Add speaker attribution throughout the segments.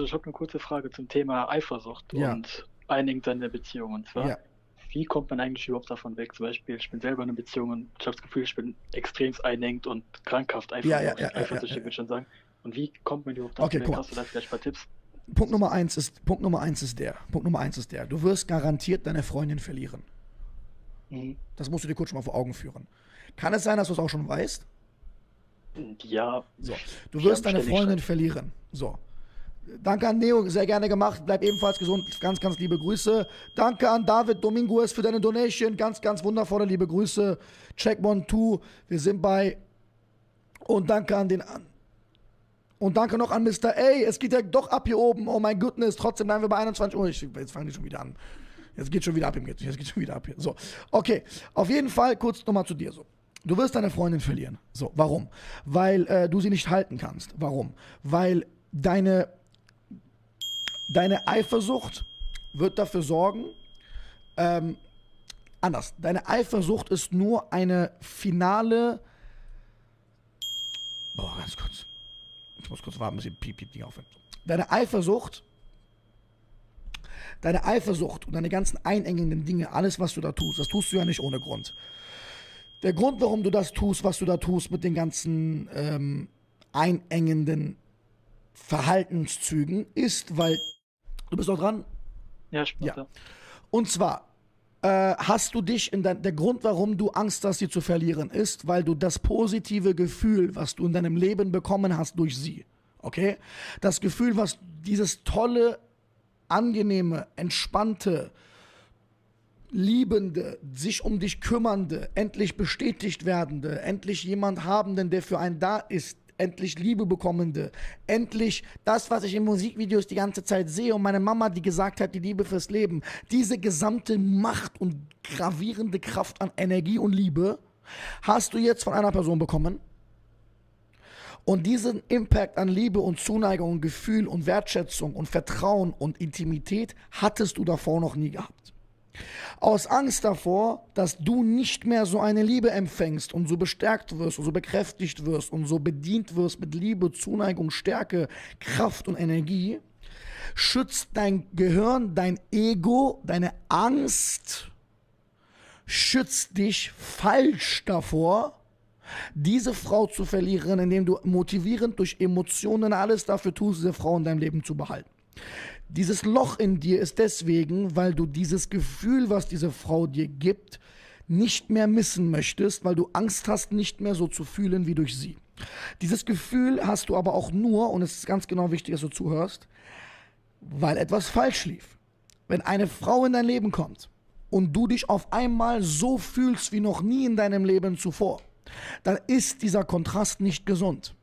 Speaker 1: Also ich habe eine kurze Frage zum Thema Eifersucht
Speaker 2: Ja.
Speaker 1: und einigt in der Beziehung. Und zwar,
Speaker 2: Ja.
Speaker 1: wie kommt man eigentlich überhaupt davon weg? Zum Beispiel, ich bin selber in einer Beziehung und ich habe das Gefühl, ich bin extrem einengt und krankhaft eifersüchtig,
Speaker 2: ja, ja,
Speaker 1: eifersüchtig würde ich schon sagen. Und wie kommt man überhaupt davon
Speaker 2: Okay,
Speaker 1: weg?
Speaker 2: mal.
Speaker 1: Hast du da vielleicht ein paar Tipps?
Speaker 2: Punkt Nummer eins ist, Punkt Nummer eins ist der. Punkt Nummer eins ist der. Du wirst garantiert deine Freundin verlieren.
Speaker 1: Mhm.
Speaker 2: Das musst du dir kurz schon mal vor Augen führen. Kann es sein, dass du es auch schon weißt?
Speaker 1: Ja,
Speaker 2: So. Du wirst deine Freundin verlieren. So. Danke an Neo, sehr gerne gemacht. Bleib ebenfalls gesund. Ganz, ganz liebe Grüße. Danke an David Dominguez für deine Donation. Ganz, ganz wundervolle liebe Grüße. Check one, two. Wir sind bei. Und danke an den. An und danke noch an Mr. A. Es geht ja doch ab hier oben. Oh mein Goodness. Trotzdem bleiben wir bei 21 Uhr. Ich, jetzt fangen die schon wieder an. Jetzt geht schon wieder ab. Jetzt geht schon wieder ab hier. So. Okay. Auf jeden Fall kurz nochmal zu dir so. Du wirst deine Freundin verlieren. So, warum? Weil äh, du sie nicht halten kannst. Warum? Weil deine, deine Eifersucht wird dafür sorgen, ähm, anders. Deine Eifersucht ist nur eine finale. Boah, ganz kurz. Ich muss kurz warten, bis die Piep-Piep-Ding aufhört. Deine Eifersucht. Deine Eifersucht und deine ganzen einengenden Dinge, alles, was du da tust, das tust du ja nicht ohne Grund. Der Grund, warum du das tust, was du da tust, mit den ganzen ähm, einengenden Verhaltenszügen, ist, weil. Du bist noch dran?
Speaker 1: ja, ich
Speaker 2: Ja.
Speaker 1: ja.
Speaker 2: Und zwar äh, hast du dich in dein, der Grund, warum du Angst hast, sie zu verlieren, ist, weil du das positive Gefühl, was du in deinem Leben bekommen hast durch sie, okay, das Gefühl, was dieses tolle, angenehme, entspannte, liebende, sich um dich kümmernde, endlich bestätigt werdende, endlich jemand habenden, der für einen da ist, endlich Liebe bekommende, endlich das, was ich in Musikvideos die ganze Zeit sehe und meine Mama, die gesagt hat, die Liebe fürs Leben, diese gesamte Macht und gravierende Kraft an Energie und Liebe hast du jetzt von einer Person bekommen. Und diesen Impact an Liebe und Zuneigung und Gefühl und Wertschätzung und Vertrauen und Intimität hattest du davor noch nie gehabt. Aus Angst davor, dass du nicht mehr so eine Liebe empfängst und so bestärkt wirst und so bekräftigt wirst und so bedient wirst mit Liebe, Zuneigung, Stärke, Kraft und Energie, schützt dein Gehirn, dein Ego, deine Angst, schützt dich falsch davor, diese Frau zu verlieren, indem du motivierend durch Emotionen alles dafür tust, diese Frau in deinem Leben zu behalten. Dieses Loch in dir ist deswegen, weil du dieses Gefühl, was diese Frau dir gibt, nicht mehr missen möchtest, weil du Angst hast, nicht mehr so zu fühlen wie durch sie. Dieses Gefühl hast du aber auch nur, und es ist ganz genau wichtig, dass du zuhörst, weil etwas falsch lief. Wenn eine Frau in dein Leben kommt und du dich auf einmal so fühlst wie noch nie in deinem Leben zuvor, dann ist dieser Kontrast nicht gesund.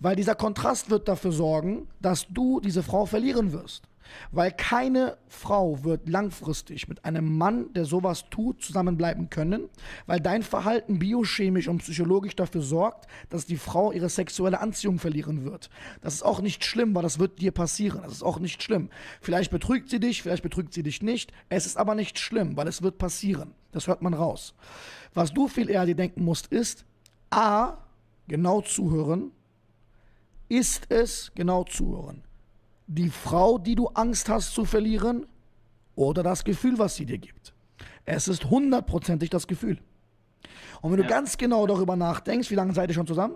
Speaker 2: Weil dieser Kontrast wird dafür sorgen, dass du diese Frau verlieren wirst. Weil keine Frau wird langfristig mit einem Mann, der sowas tut, zusammenbleiben können, weil dein Verhalten biochemisch und psychologisch dafür sorgt, dass die Frau ihre sexuelle Anziehung verlieren wird. Das ist auch nicht schlimm, weil das wird dir passieren. Das ist auch nicht schlimm. Vielleicht betrügt sie dich, vielleicht betrügt sie dich nicht. Es ist aber nicht schlimm, weil es wird passieren. Das hört man raus. Was du viel eher dir denken musst, ist, A, genau zuhören, ist es genau zuhören. Die Frau, die du Angst hast zu verlieren, oder das Gefühl, was sie dir gibt. Es ist hundertprozentig das Gefühl. Und wenn du
Speaker 1: Ja.
Speaker 2: ganz genau darüber nachdenkst, wie lange seid ihr schon zusammen?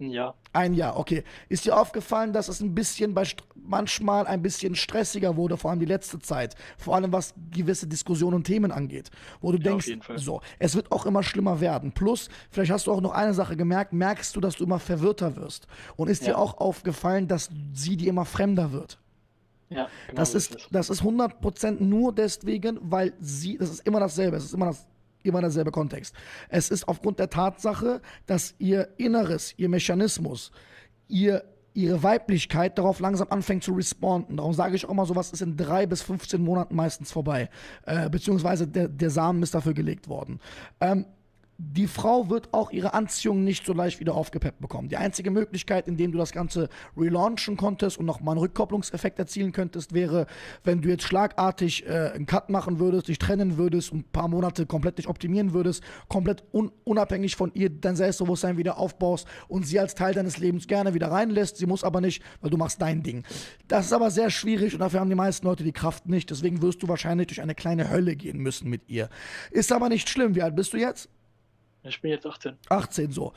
Speaker 1: Ja,
Speaker 2: Ein Jahr, okay. Ist dir aufgefallen, dass es ein bisschen bei manchmal ein bisschen stressiger wurde, vor allem die letzte Zeit, vor allem was gewisse Diskussionen und Themen angeht, wo du
Speaker 1: auf
Speaker 2: denkst, so, es wird auch immer schlimmer werden. Plus, vielleicht hast du auch noch eine Sache gemerkt, merkst du, dass du immer verwirrter wirst und ist dir
Speaker 1: Ja.
Speaker 2: auch aufgefallen, dass sie dir immer fremder wird.
Speaker 1: ja, genau
Speaker 2: Das ist, das ist 100% nur deswegen, weil sie, das ist immer dasselbe, es ist immer, das, immer derselbe Kontext. Es ist aufgrund der Tatsache, dass ihr Inneres, ihr Mechanismus, ihr, ihre Weiblichkeit darauf langsam anfängt zu responden. Darum sage ich auch immer, sowas ist in drei bis 15 Monaten meistens vorbei. Äh, beziehungsweise der, der Samen ist dafür gelegt worden. Ähm, die Frau wird auch ihre Anziehung nicht so leicht wieder aufgepeppt bekommen. Die einzige Möglichkeit, indem du das Ganze relaunchen konntest und nochmal einen Rückkopplungseffekt erzielen könntest, wäre, wenn du jetzt schlagartig äh, einen Cut machen würdest, dich trennen würdest und ein paar Monate komplett dich optimieren würdest, komplett un unabhängig von ihr dein Selbstbewusstsein wieder aufbaust und sie als Teil deines Lebens gerne wieder reinlässt. Sie muss aber nicht, weil du machst dein Ding. Das ist aber sehr schwierig und dafür haben die meisten Leute die Kraft nicht. Deswegen wirst du wahrscheinlich durch eine kleine Hölle gehen müssen mit ihr. Ist aber nicht schlimm. Wie alt bist du jetzt?
Speaker 1: Ich bin jetzt 18.
Speaker 2: 18 so.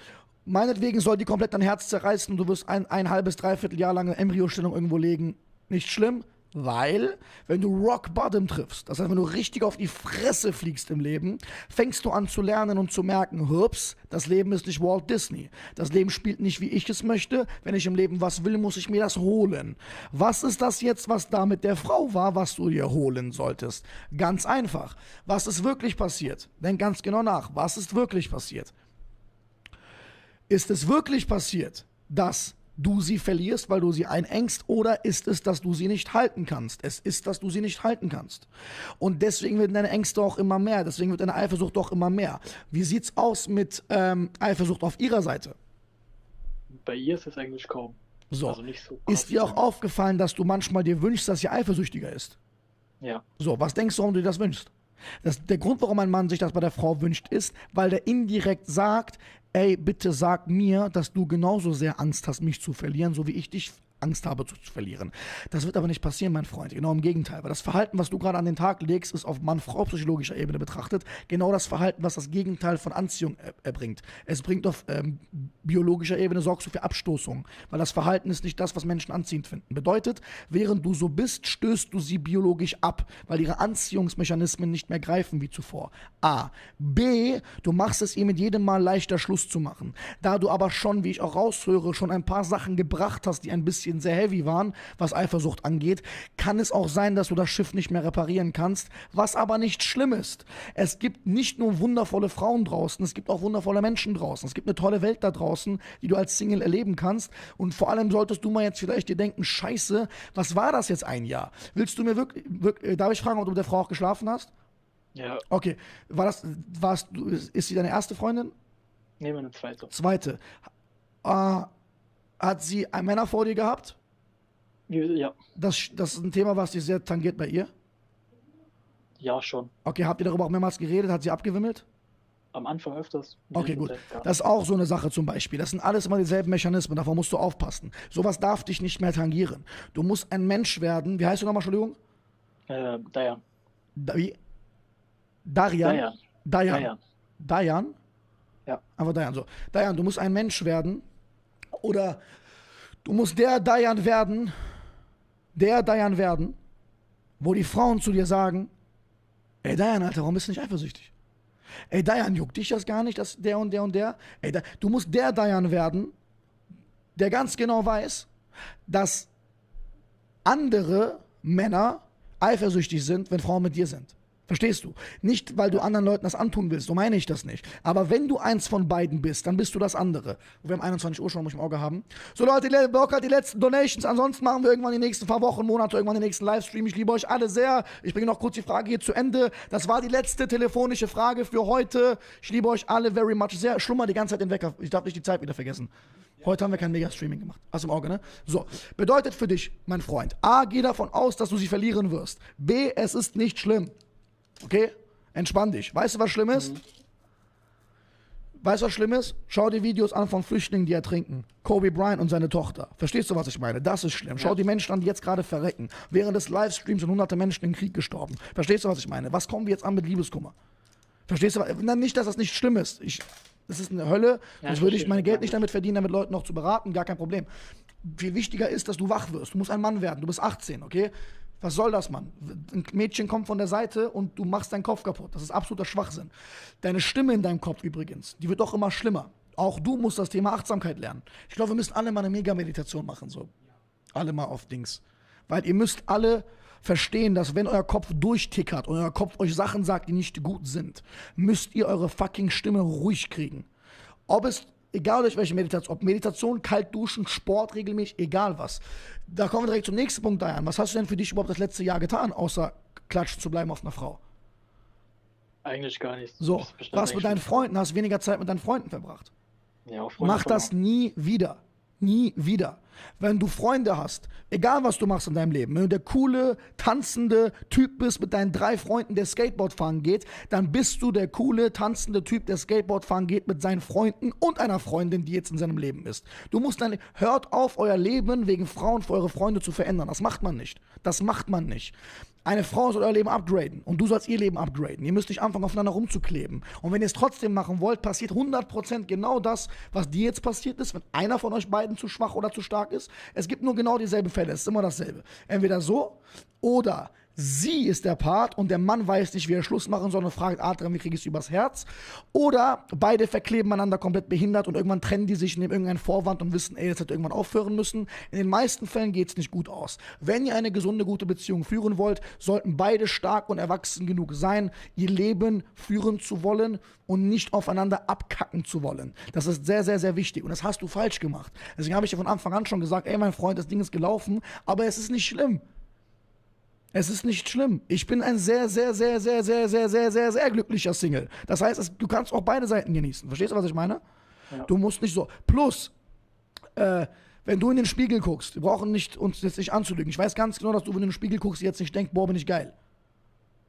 Speaker 2: Meinetwegen soll die komplett dein Herz zerreißen und du wirst ein, ein halbes, dreiviertel Jahr lang eine Embryostellung irgendwo legen. Nicht schlimm, weil, wenn du Rock Bottom triffst, das heißt, wenn du richtig auf die Fresse fliegst im Leben, fängst du an zu lernen und zu merken, hups, das Leben ist nicht Walt Disney. Das Leben spielt nicht, wie ich es möchte. Wenn ich im Leben was will, muss ich mir das holen. Was ist das jetzt, was da mit der Frau war, was du dir holen solltest? Ganz einfach. Was ist wirklich passiert? Denk ganz genau nach. Was ist wirklich passiert? Ist es wirklich passiert, dass du sie verlierst, weil du sie einengst, oder ist es, dass du sie nicht halten kannst? Es ist, dass du sie nicht halten kannst. Und deswegen werden deine Ängste auch immer mehr, deswegen wird deine Eifersucht auch immer mehr. Wie sieht's aus mit ähm, Eifersucht auf ihrer Seite?
Speaker 1: Bei ihr ist es eigentlich kaum.
Speaker 2: So.
Speaker 1: Also nicht so
Speaker 2: ist dir auch aufgefallen, dass du manchmal dir wünschst, dass sie eifersüchtiger ist?
Speaker 1: Ja.
Speaker 2: So, was denkst du, warum du dir das wünschst? Das, der Grund, warum ein Mann sich das bei der Frau wünscht, ist, weil der indirekt sagt, ey, bitte sag mir, dass du genauso sehr Angst hast, mich zu verlieren, so wie ich dich Angst habe zu, zu verlieren. Das wird aber nicht passieren, mein Freund. Genau im Gegenteil. Weil das Verhalten, was du gerade an den Tag legst, ist auf Mann-Frau-psychologischer Ebene betrachtet genau das Verhalten, was das Gegenteil von Anziehung er erbringt. Es bringt auf ähm, biologischer Ebene, sorgst du für Abstoßung. Weil das Verhalten ist nicht das, was Menschen anziehend finden. Bedeutet, während du so bist, stößt du sie biologisch ab, weil ihre Anziehungsmechanismen nicht mehr greifen wie zuvor. A. B. Du machst es ihr mit jedem Mal leichter, Schluss zu machen. Da du aber schon, wie ich auch raushöre, schon ein paar Sachen gebracht hast, die ein bisschen sehr heavy waren, was Eifersucht angeht, kann es auch sein, dass du das Schiff nicht mehr reparieren kannst, was aber nicht schlimm ist. Es gibt nicht nur wundervolle Frauen draußen, es gibt auch wundervolle Menschen draußen. Es gibt eine tolle Welt da draußen, die du als Single erleben kannst. Und vor allem solltest du mal jetzt vielleicht dir denken, scheiße, was war das jetzt ein Jahr? Willst du mir wirklich, wirklich darf ich fragen, ob du mit der Frau auch geschlafen hast?
Speaker 1: Ja.
Speaker 2: Okay, war das, warst du, ist sie deine erste Freundin?
Speaker 1: Nehmen wir eine zweite.
Speaker 2: Zweite. Äh, hat sie Männer vor dir gehabt?
Speaker 1: Ja.
Speaker 2: Das, das ist ein Thema, was dich sehr tangiert bei ihr.
Speaker 1: Ja, schon.
Speaker 2: Okay, habt ihr darüber auch mehrmals geredet? Hat sie abgewimmelt?
Speaker 1: Am Anfang öfters.
Speaker 2: Okay, gut. Das ist auch so eine Sache zum Beispiel. Das sind alles immer dieselben Mechanismen, davon musst du aufpassen. Sowas darf dich nicht mehr tangieren. Du musst ein Mensch werden. Wie heißt du nochmal, Entschuldigung?
Speaker 1: Äh, Dayan.
Speaker 2: Da, wie? Darian?
Speaker 1: Dayan.
Speaker 2: Dayan.
Speaker 1: Dayan.
Speaker 2: Dayan?
Speaker 1: Ja.
Speaker 2: Einfach Dayan, so. Dayan, du musst ein Mensch werden. Oder du musst der Dayan werden, der Dayan werden, wo die Frauen zu dir sagen, ey Dayan, Alter, warum bist du nicht eifersüchtig? Ey Dayan, juckt dich das gar nicht, dass der und der und der? Ey, du musst der Dayan werden, der ganz genau weiß, dass andere Männer eifersüchtig sind, wenn Frauen mit dir sind. Verstehst du? Nicht, weil du anderen Leuten das antun willst, so meine ich das nicht. Aber wenn du eins von beiden bist, dann bist du das andere. Wir haben 21 Uhr schon, muss ich im Auge haben. So Leute, die Bock hat die letzten Donations. Ansonsten machen wir irgendwann die nächsten paar Wochen, Monate, irgendwann den nächsten Livestream. Ich liebe euch alle sehr. Ich bringe noch kurz die Frage hier zu Ende. Das war die letzte telefonische Frage für heute. Ich liebe euch alle very much sehr. Schlummer die ganze Zeit den Wecker. Ich darf nicht die Zeit wieder vergessen. Heute haben wir kein Mega-Streaming gemacht. Hast du im Auge, ne? So. Bedeutet für dich, mein Freund, A, geh davon aus, dass du sie verlieren wirst. B, es ist nicht schlimm. Okay? Entspann dich. Weißt du, was schlimm ist? Weißt du, was schlimm ist? Schau dir Videos an von Flüchtlingen, die ertrinken. Kobe Bryant und seine Tochter. Verstehst du, was ich meine? Das ist schlimm. Schau
Speaker 1: Ja.
Speaker 2: die Menschen an, die jetzt gerade verrecken. Während des Livestreams sind hunderte Menschen im Krieg gestorben. Verstehst du, was ich meine? Was kommen wir jetzt an mit Liebeskummer? Verstehst du? Na, nicht, dass das nicht schlimm ist. Ich, das ist eine Hölle.
Speaker 1: Ja,
Speaker 2: Sonst
Speaker 1: ich
Speaker 2: würde ich mein Geld nicht damit verdienen, damit Leuten noch zu beraten. Gar kein Problem. Viel wichtiger ist, dass du wach wirst. Du musst ein Mann werden. Du bist 18, okay? Was soll das, Mann? Ein Mädchen kommt von der Seite und du machst deinen Kopf kaputt. Das ist absoluter Schwachsinn. Deine Stimme in deinem Kopf übrigens, die wird auch immer schlimmer. Auch du musst das Thema Achtsamkeit lernen. Ich glaube, wir müssen alle mal eine Mega-Meditation machen, so. Alle mal auf Dings. Weil ihr müsst alle verstehen, dass wenn euer Kopf durchtickert und euer Kopf euch Sachen sagt, die nicht gut sind, müsst ihr eure fucking Stimme ruhig kriegen. Ob es, egal durch welche Meditation, ob Meditation, kalt duschen, Sport regelmäßig, egal was. Da kommen wir direkt zum nächsten Punkt, Diane. Was hast du denn für dich überhaupt das letzte Jahr getan, außer klatschen zu bleiben auf einer Frau?
Speaker 1: Eigentlich gar nicht.
Speaker 2: So, was mit deinen Freunden? Hast weniger Zeit mit deinen Freunden verbracht.
Speaker 1: Ja, auch Freunde
Speaker 2: Mach das nie wieder. Nie wieder. Wenn du Freunde hast, egal was du machst in deinem Leben, wenn du der coole, tanzende Typ bist mit deinen drei Freunden, der Skateboard fahren geht, dann bist du der coole, tanzende Typ, der Skateboard fahren geht mit seinen Freunden und einer Freundin, die jetzt in seinem Leben ist. Du musst dann, hört auf, euer Leben wegen Frauen für eure Freunde zu verändern. Das macht man nicht. Das macht man nicht. Eine Frau soll euer Leben upgraden und du sollst ihr Leben upgraden. Ihr müsst nicht anfangen, aufeinander rumzukleben. Und wenn ihr es trotzdem machen wollt, passiert 100% genau das, was dir jetzt passiert ist, wenn einer von euch beiden zu schwach oder zu stark ist. Es gibt nur genau dieselben Fälle. Es ist immer dasselbe. Entweder so oder sie ist der Part und der Mann weiß nicht, wie er Schluss machen soll und fragt Adrian, wie kriege ich es übers Herz? Oder beide verkleben einander komplett behindert und irgendwann trennen die sich, nehmen irgendeinen Vorwand und wissen, ey, das hätte irgendwann aufhören müssen. In den meisten Fällen geht es nicht gut aus. Wenn ihr eine gesunde, gute Beziehung führen wollt, sollten beide stark und erwachsen genug sein, ihr Leben führen zu wollen und nicht aufeinander abkacken zu wollen. Das ist sehr, sehr, sehr wichtig und das hast du falsch gemacht. Deswegen habe ich dir von Anfang an schon gesagt, ey, mein Freund, das Ding ist gelaufen, aber es ist nicht schlimm. Es ist nicht schlimm. Ich bin ein sehr, sehr, sehr, sehr, sehr, sehr, sehr, sehr, sehr glücklicher Single. Das heißt, du kannst auch beide Seiten genießen. Verstehst du, was ich meine? Ja. Du musst nicht so. Plus, äh, wenn du in den Spiegel guckst, wir brauchen nicht, uns jetzt nicht anzulügen. Ich weiß ganz genau, dass du, wenn du in den Spiegel guckst, jetzt nicht denkst, boah, bin ich geil.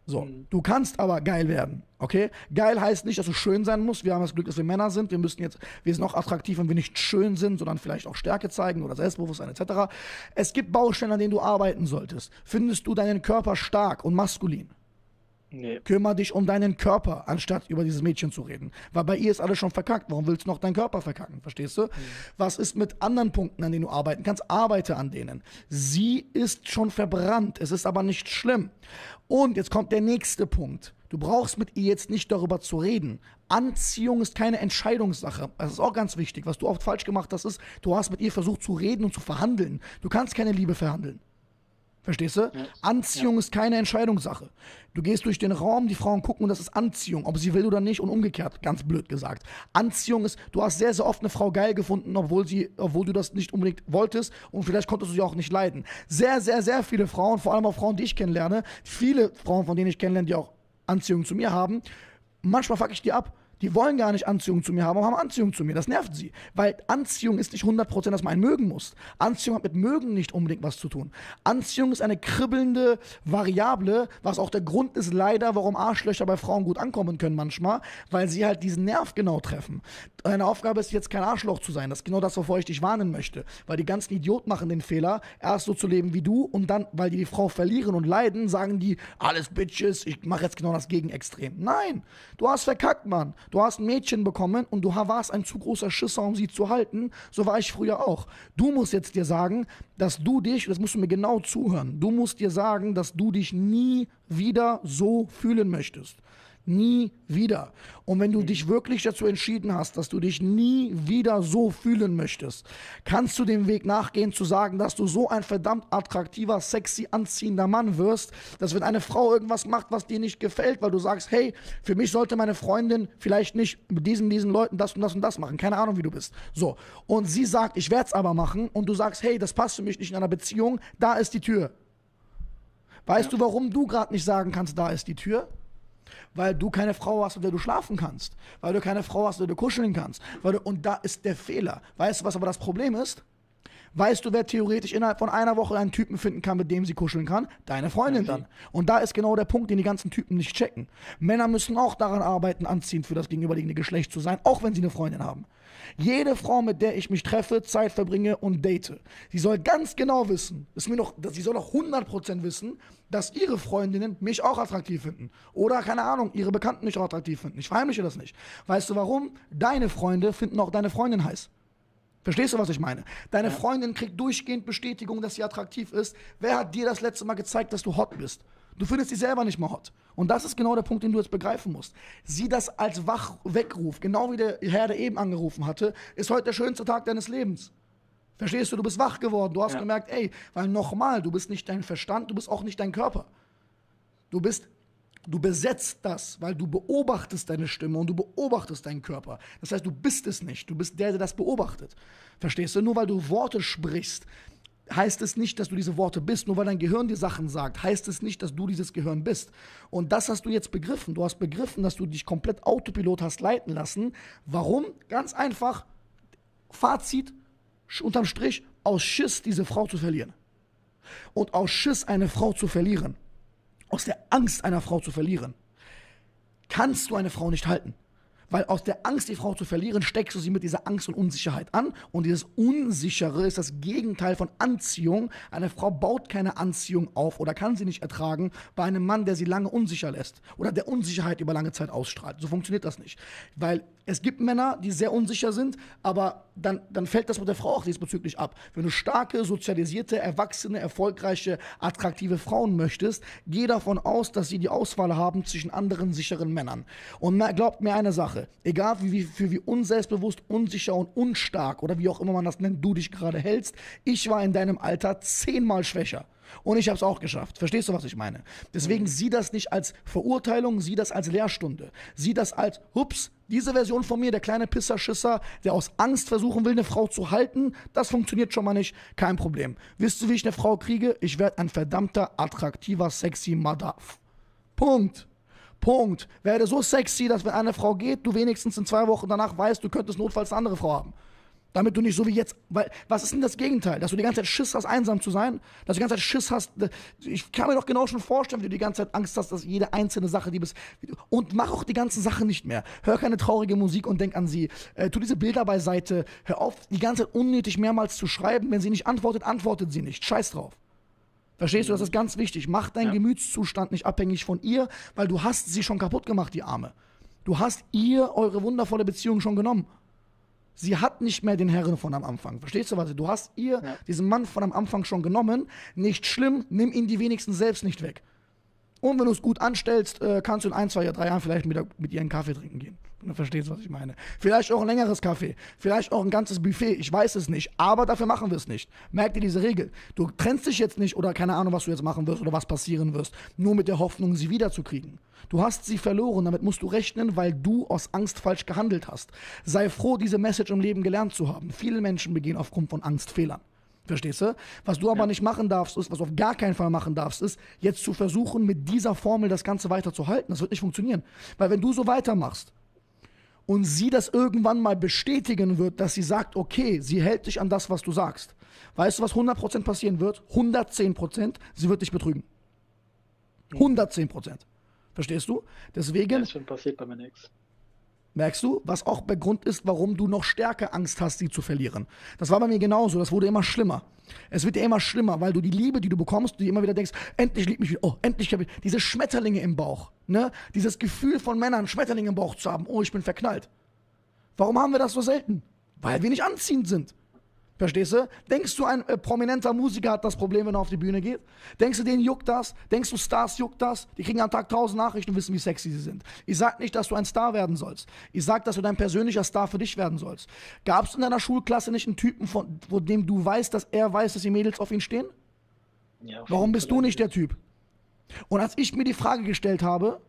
Speaker 2: So, mhm. du kannst aber geil werden, okay? Geil heißt nicht, dass du schön sein musst. Wir haben das Glück, dass wir Männer sind. Wir müssen jetzt, wir sind auch attraktiv, wenn wir nicht schön sind, sondern vielleicht auch Stärke zeigen oder Selbstbewusstsein etc. Es gibt Baustellen, an denen du arbeiten solltest. Findest du deinen Körper stark und maskulin? Nee. Kümmer dich um deinen Körper, anstatt über dieses Mädchen zu reden. Weil bei ihr ist alles schon verkackt. Warum willst du noch deinen Körper verkacken? Verstehst du? Mhm. Was ist mit anderen Punkten, an denen du arbeiten kannst? Arbeite an denen. Sie ist schon verbrannt. Es ist aber nicht schlimm. Und jetzt kommt der nächste Punkt. Du brauchst mit ihr jetzt nicht darüber zu reden. Anziehung ist keine Entscheidungssache. Das ist auch ganz wichtig. Was du oft falsch gemacht hast, ist, du hast mit ihr versucht zu reden und zu verhandeln. Du kannst keine Liebe verhandeln. Verstehst du? Ja. Anziehung ja. ist keine Entscheidungssache. Du gehst durch den Raum, die Frauen gucken und das ist Anziehung, ob sie will oder nicht und umgekehrt, ganz blöd gesagt. Anziehung ist, du hast sehr, sehr oft eine Frau geil gefunden, obwohl, sie, obwohl du das nicht unbedingt wolltest und vielleicht konntest du sie auch nicht leiden. Sehr, sehr, sehr viele Frauen, vor allem auch Frauen, die ich kennenlerne, viele Frauen, von denen ich kennenlerne, die auch Anziehung zu mir haben, manchmal fuck ich die ab die wollen gar nicht Anziehung zu mir haben, aber haben Anziehung zu mir. Das nervt sie. Weil Anziehung ist nicht 100%, dass man einen mögen muss. Anziehung hat mit mögen nicht unbedingt was zu tun. Anziehung ist eine kribbelnde Variable, was auch der Grund ist leider, warum Arschlöcher bei Frauen gut ankommen können manchmal, weil sie halt diesen Nerv genau treffen. Deine Aufgabe ist jetzt kein Arschloch zu sein. Das ist genau das, wovor ich dich warnen möchte. Weil die ganzen Idioten machen den Fehler, erst so zu leben wie du und dann, weil die die Frau verlieren und leiden, sagen die, alles Bitches, ich mache jetzt genau das Gegenextrem. Nein, du hast verkackt, Mann. Du hast ein Mädchen bekommen und du warst ein zu großer Schisser, um sie zu halten. So war ich früher auch. Du musst jetzt dir sagen, dass du dich, das musst du mir genau zuhören, du musst dir sagen, dass du dich nie wieder so fühlen möchtest. Nie wieder. Und wenn du mhm. dich wirklich dazu entschieden hast, dass du dich nie wieder so fühlen möchtest, kannst du dem Weg nachgehen zu sagen, dass du so ein verdammt attraktiver, sexy, anziehender Mann wirst, dass wenn eine Frau irgendwas macht, was dir nicht gefällt, weil du sagst, hey, für mich sollte meine Freundin vielleicht nicht mit diesen, diesen Leuten das und das und das machen. Keine Ahnung, wie du bist. So. Und sie sagt, ich werde es aber machen. Und du sagst, hey, das passt für mich nicht in einer Beziehung. Da ist die Tür. Weißt ja. du, warum du gerade nicht sagen kannst, da ist die Tür? Weil du keine Frau hast, mit der du schlafen kannst, weil du keine Frau hast, mit der du kuscheln kannst. Weil du, und da ist der Fehler. Weißt du, was aber das Problem ist? Weißt du, wer theoretisch innerhalb von einer Woche einen Typen finden kann, mit dem sie kuscheln kann? Deine Freundin dann. Und da ist genau der Punkt, den die ganzen Typen nicht checken. Männer müssen auch daran arbeiten, anziehend für das gegenüberliegende Geschlecht zu sein, auch wenn sie eine Freundin haben. Jede Frau, mit der ich mich treffe, Zeit verbringe und date, sie soll ganz genau wissen, ist mir noch, sie soll auch 100% wissen, dass ihre Freundinnen mich auch attraktiv finden. Oder, keine Ahnung, ihre Bekannten mich auch attraktiv finden. Ich verheimliche das nicht. Weißt du warum? Deine Freunde finden auch deine Freundin heiß. Verstehst du, was ich meine? Deine ja. Freundin kriegt durchgehend Bestätigung, dass sie attraktiv ist. Wer hat dir das letzte Mal gezeigt, dass du hot bist? Du findest sie selber nicht mal hot. Und das ist genau der Punkt, den du jetzt begreifen musst. Sieh das als Wach Weckruf, genau wie der Herr, der eben angerufen hatte, ist heute der schönste Tag deines Lebens. Verstehst du? Du bist wach geworden. Du hast ja. gemerkt, ey, weil nochmal, du bist nicht dein Verstand, du bist auch nicht dein Körper. Du bist Du besetzt das, weil du beobachtest deine Stimme und du beobachtest deinen Körper. Das heißt, du bist es nicht. Du bist der, der das beobachtet. Verstehst du? Nur weil du Worte sprichst, heißt es nicht, dass du diese Worte bist. Nur weil dein Gehirn dir Sachen sagt, heißt es nicht, dass du dieses Gehirn bist. Und das hast du jetzt begriffen. Du hast begriffen, dass du dich komplett Autopilot hast leiten lassen. Warum? Ganz einfach. Fazit, unterm Strich, aus Schiss diese Frau zu verlieren. Und aus Schiss eine Frau zu verlieren, aus der Angst einer Frau zu verlieren, kannst du eine Frau nicht halten. Weil aus der Angst, die Frau zu verlieren, steckst du sie mit dieser Angst und Unsicherheit an. Und dieses Unsichere ist das Gegenteil von Anziehung. Eine Frau baut keine Anziehung auf oder kann sie nicht ertragen bei einem Mann, der sie lange unsicher lässt oder der Unsicherheit über lange Zeit ausstrahlt. So funktioniert das nicht. Weil es gibt Männer, die sehr unsicher sind, aber dann, dann fällt das mit der Frau auch diesbezüglich ab. Wenn du starke, sozialisierte, erwachsene, erfolgreiche, attraktive Frauen möchtest, geh davon aus, dass sie die Auswahl haben zwischen anderen sicheren Männern. Und glaubt mir eine Sache, egal wie, für wie unselbstbewusst, unsicher und unstark oder wie auch immer man das nennt, du dich gerade hältst, ich war in deinem Alter zehnmal schwächer. Und ich habe es auch geschafft. Verstehst du, was ich meine? Deswegen mhm. sieh das nicht als Verurteilung, sieh das als Lehrstunde. Sieh das als, hups, diese Version von mir, der kleine Pisser-Schisser, der aus Angst versuchen will, eine Frau zu halten, das funktioniert schon mal nicht. Kein Problem. Wisst du, wie ich eine Frau kriege? Ich werde ein verdammter, attraktiver, sexy Madaf. Punkt. Punkt. Werde so sexy, dass wenn eine Frau geht, du wenigstens in zwei Wochen danach weißt, du könntest notfalls eine andere Frau haben. Damit du nicht so wie jetzt, weil, was ist denn das Gegenteil? Dass du die ganze Zeit Schiss hast, einsam zu sein? Dass du die ganze Zeit Schiss hast, ich kann mir doch genau schon vorstellen, wie du die ganze Zeit Angst hast, dass jede einzelne Sache, die bist, und mach auch die ganzen Sachen nicht mehr. Hör keine traurige Musik und denk an sie. Äh, tu diese Bilder beiseite. Hör auf, die ganze Zeit unnötig mehrmals zu schreiben. Wenn sie nicht antwortet, antwortet sie nicht. Scheiß drauf. Verstehst du, das ist ganz wichtig. Mach deinen ja. Gemütszustand nicht abhängig von ihr, weil du hast sie schon kaputt gemacht, die Arme. Du hast ihr eure wundervolle Beziehung schon genommen. Sie hat nicht mehr den Herren von am Anfang. Verstehst du was? Du hast ihr ja. diesen Mann von am Anfang schon genommen. Nicht schlimm, nimm ihn die wenigsten selbst nicht weg. Und wenn du es gut anstellst, äh, kannst du in ein, zwei, drei Jahren vielleicht wieder mit ihr einen Kaffee trinken gehen. Du verstehst, was ich meine. Vielleicht auch ein längeres Kaffee. Vielleicht auch ein ganzes Buffet. Ich weiß es nicht. Aber dafür machen wir es nicht. Merk dir diese Regel. Du trennst dich jetzt nicht oder keine Ahnung, was du jetzt machen wirst oder was passieren wirst. Nur mit der Hoffnung, sie wiederzukriegen. Du hast sie verloren. Damit musst du rechnen, weil du aus Angst falsch gehandelt hast. Sei froh, diese Message im Leben gelernt zu haben. Viele Menschen begehen aufgrund von Angst Fehlern. Verstehst du? Was du aber ja. nicht machen darfst, ist, was du auf gar keinen Fall machen darfst, ist, jetzt zu versuchen, mit dieser Formel das Ganze weiterzuhalten. Das wird nicht funktionieren. Weil wenn du so weitermachst, und sie das irgendwann mal bestätigen wird, dass sie sagt, okay, sie hält dich an das, was du sagst. Weißt du, was 100% passieren wird? 110%, sie wird dich betrügen. 110%. Verstehst du? Deswegen.
Speaker 1: Das passiert bei mir nichts.
Speaker 2: Merkst du, was auch der Grund ist, warum du noch stärker Angst hast, sie zu verlieren. Das war bei mir genauso, das wurde immer schlimmer. Es wird ja immer schlimmer, weil du die Liebe, die du bekommst, du immer wieder denkst, endlich liebt mich oh, endlich habe ich diese Schmetterlinge im Bauch, ne? Dieses Gefühl von Männern, Schmetterlinge im Bauch zu haben, oh, ich bin verknallt. Warum haben wir das so selten? Weil wir nicht anziehend sind. Verstehst du? Denkst du, ein äh, prominenter Musiker hat das Problem, wenn er auf die Bühne geht? Denkst du, denen juckt das? Denkst du, Stars juckt das? Die kriegen am Tag tausend Nachrichten und wissen, wie sexy sie sind. Ich sag nicht, dass du ein Star werden sollst. Ich sag, dass du dein persönlicher Star für dich werden sollst. Gab es in deiner Schulklasse nicht einen Typen, von, von dem du weißt, dass er weiß, dass die Mädels auf ihn stehen? Ja, Warum bist du nicht der Typ? Und als ich mir die Frage gestellt habe,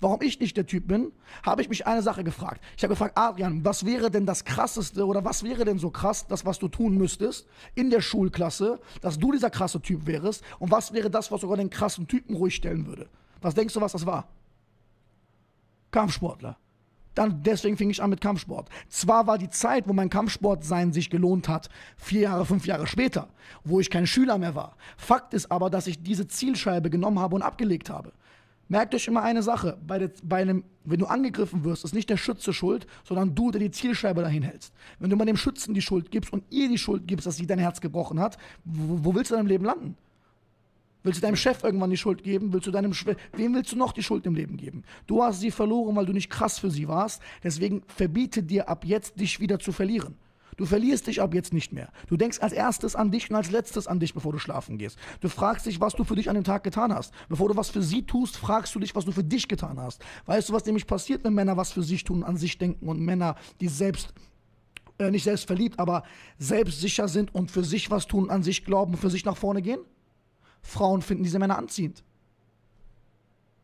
Speaker 2: warum ich nicht der Typ bin, habe ich mich eine Sache gefragt. Ich habe gefragt, Adrian, was wäre denn das Krasseste oder was wäre denn so krass, das, was du tun müsstest in der Schulklasse, dass du dieser krasse Typ wärst und was wäre das, was sogar den krassen Typen ruhig stellen würde? Was denkst du, was das war? Kampfsportler. Dann deswegen fing ich an mit Kampfsport. Zwar war die Zeit, wo mein Kampfsportsein sich gelohnt hat, vier Jahre, fünf Jahre später, wo ich kein Schüler mehr war. Fakt ist aber, dass ich diese Zielscheibe genommen habe und abgelegt habe. Merkt euch immer eine Sache, bei, der, bei einem, wenn du angegriffen wirst, ist nicht der Schütze schuld, sondern du, der die Zielscheibe dahin hältst. Wenn du mal dem Schützen die Schuld gibst und ihr die Schuld gibst, dass sie dein Herz gebrochen hat, wo, wo willst du in deinem Leben landen? Willst du deinem Chef irgendwann die Schuld geben? Willst du deinem Schwe Wem willst du noch die Schuld im Leben geben? Du hast sie verloren, weil du nicht krass für sie warst. Deswegen verbiete dir ab jetzt, dich wieder zu verlieren. Du verlierst dich ab jetzt nicht mehr. Du denkst als erstes an dich und als letztes an dich, bevor du schlafen gehst. Du fragst dich, was du für dich an dem Tag getan hast. Bevor du was für sie tust, fragst du dich, was du für dich getan hast. Weißt du, was nämlich passiert, wenn Männer was für sich tun, an sich denken und Männer, die selbst äh, nicht selbst verliebt, aber selbstsicher sind und für sich was tun, an sich glauben und für sich nach vorne gehen? Frauen finden diese Männer anziehend.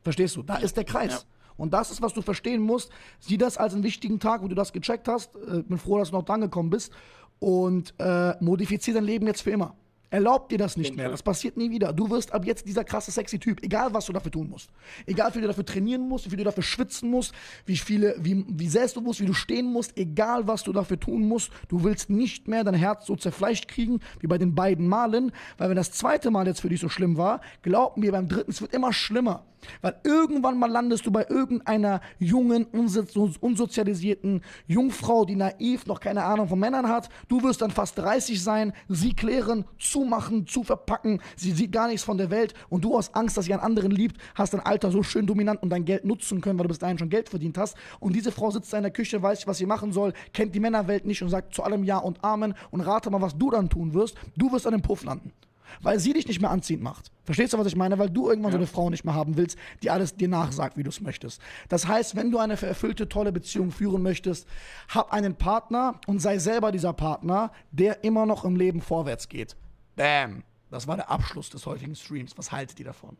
Speaker 2: Verstehst du? Da ist der Kreis. Ja. Und das ist, was du verstehen musst. Sieh das als einen wichtigen Tag, wo du das gecheckt hast. Äh, bin froh, dass du noch dran gekommen bist. Und äh, modifizier dein Leben jetzt für immer. Erlaub dir das nicht mehr. Das passiert nie wieder. Du wirst ab jetzt dieser krasse, sexy Typ. Egal, was du dafür tun musst. Egal, wie viel du dafür trainieren musst, wie viel du dafür schwitzen musst, wie viele, wie, wie selbstbewusst, wie du stehen musst. Egal, was du dafür tun musst. Du willst nicht mehr dein Herz so zerfleischt kriegen, wie bei den beiden Malen. Weil wenn das zweite Mal jetzt für dich so schlimm war, glaub mir, beim dritten, es wird immer schlimmer. Weil irgendwann mal landest du bei irgendeiner jungen, unsozialisierten Jungfrau, die naiv noch keine Ahnung von Männern hat. Du wirst dann fast 30 sein, sie klären, zumachen, zu verpacken. Sie sieht gar nichts von der Welt und du hast Angst, dass sie einen anderen liebt, hast dein Alter so schön dominant und dein Geld nutzen können, weil du bis dahin schon Geld verdient hast. Und diese Frau sitzt da in der Küche, weiß nicht, was sie machen soll, kennt die Männerwelt nicht und sagt zu allem Ja und Amen und rate mal, was du dann tun wirst. Du wirst an dem Puff landen weil sie dich nicht mehr anziehend macht. Verstehst du, was ich meine? Weil du irgendwann ja. so eine Frau nicht mehr haben willst, die alles dir nachsagt, wie du es möchtest. Das heißt, wenn du eine erfüllte, tolle Beziehung führen möchtest, hab einen Partner und sei selber dieser Partner, der immer noch im Leben vorwärts geht. Bam. Das war der Abschluss des heutigen Streams. Was haltet ihr davon?